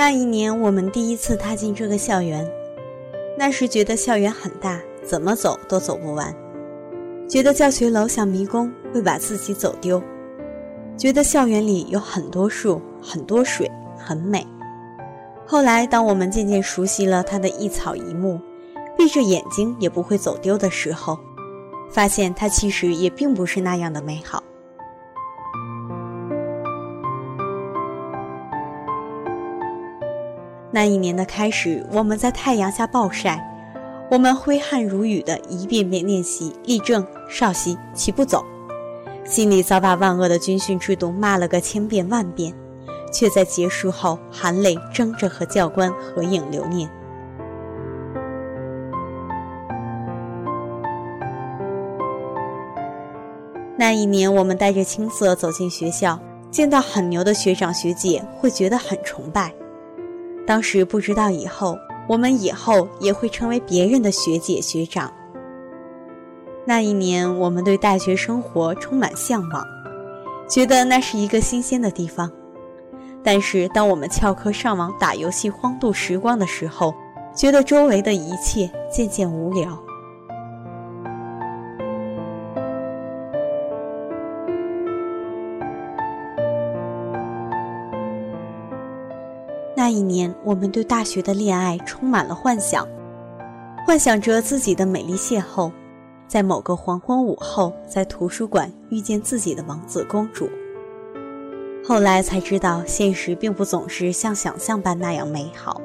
那一年，我们第一次踏进这个校园，那时觉得校园很大，怎么走都走不完；觉得教学楼像迷宫，会把自己走丢；觉得校园里有很多树、很多水，很美。后来，当我们渐渐熟悉了它的一草一木，闭着眼睛也不会走丢的时候，发现它其实也并不是那样的美好。那一年的开始，我们在太阳下暴晒，我们挥汗如雨的一遍遍练习立正、稍息、齐步走，心里早把万恶的军训制度骂了个千遍万遍，却在结束后含泪争着和教官合影留念。那一年，我们带着青涩走进学校，见到很牛的学长学姐，会觉得很崇拜。当时不知道以后，我们以后也会成为别人的学姐学长。那一年，我们对大学生活充满向往，觉得那是一个新鲜的地方。但是，当我们翘课上网打游戏荒度时光的时候，觉得周围的一切渐渐无聊。那一年，我们对大学的恋爱充满了幻想，幻想着自己的美丽邂逅，在某个黄昏午后，在图书馆遇见自己的王子公主。后来才知道，现实并不总是像想象般那样美好。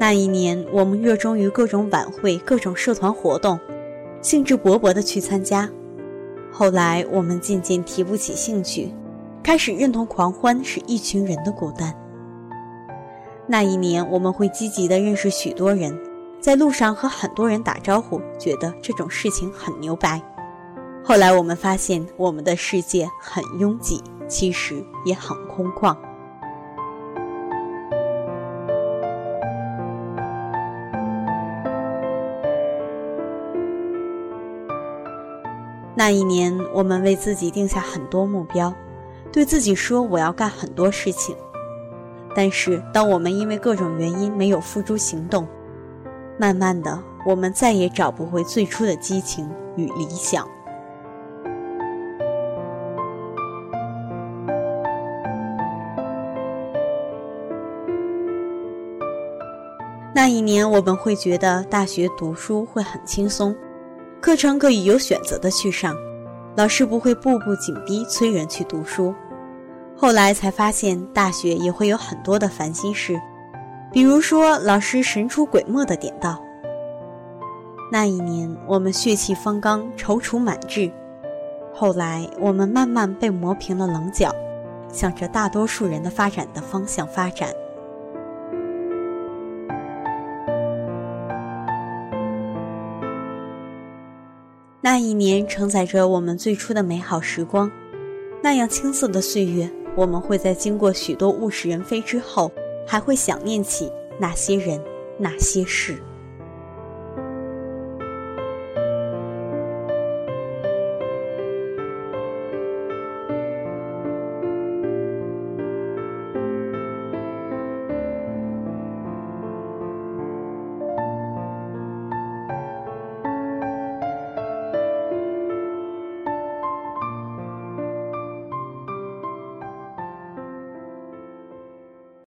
那一年，我们热衷于各种晚会、各种社团活动，兴致勃勃地去参加。后来，我们渐渐提不起兴趣，开始认同狂欢是一群人的孤单。那一年，我们会积极地认识许多人，在路上和很多人打招呼，觉得这种事情很牛掰。后来，我们发现我们的世界很拥挤，其实也很空旷。那一年，我们为自己定下很多目标，对自己说我要干很多事情。但是，当我们因为各种原因没有付诸行动，慢慢的，我们再也找不回最初的激情与理想。那一年，我们会觉得大学读书会很轻松。课程可以有选择的去上，老师不会步步紧逼催人去读书。后来才发现，大学也会有很多的烦心事，比如说老师神出鬼没的点到。那一年，我们血气方刚，踌躇满志。后来，我们慢慢被磨平了棱角，向着大多数人的发展的方向发展。那一年承载着我们最初的美好时光，那样青涩的岁月，我们会在经过许多物是人非之后，还会想念起那些人，那些事。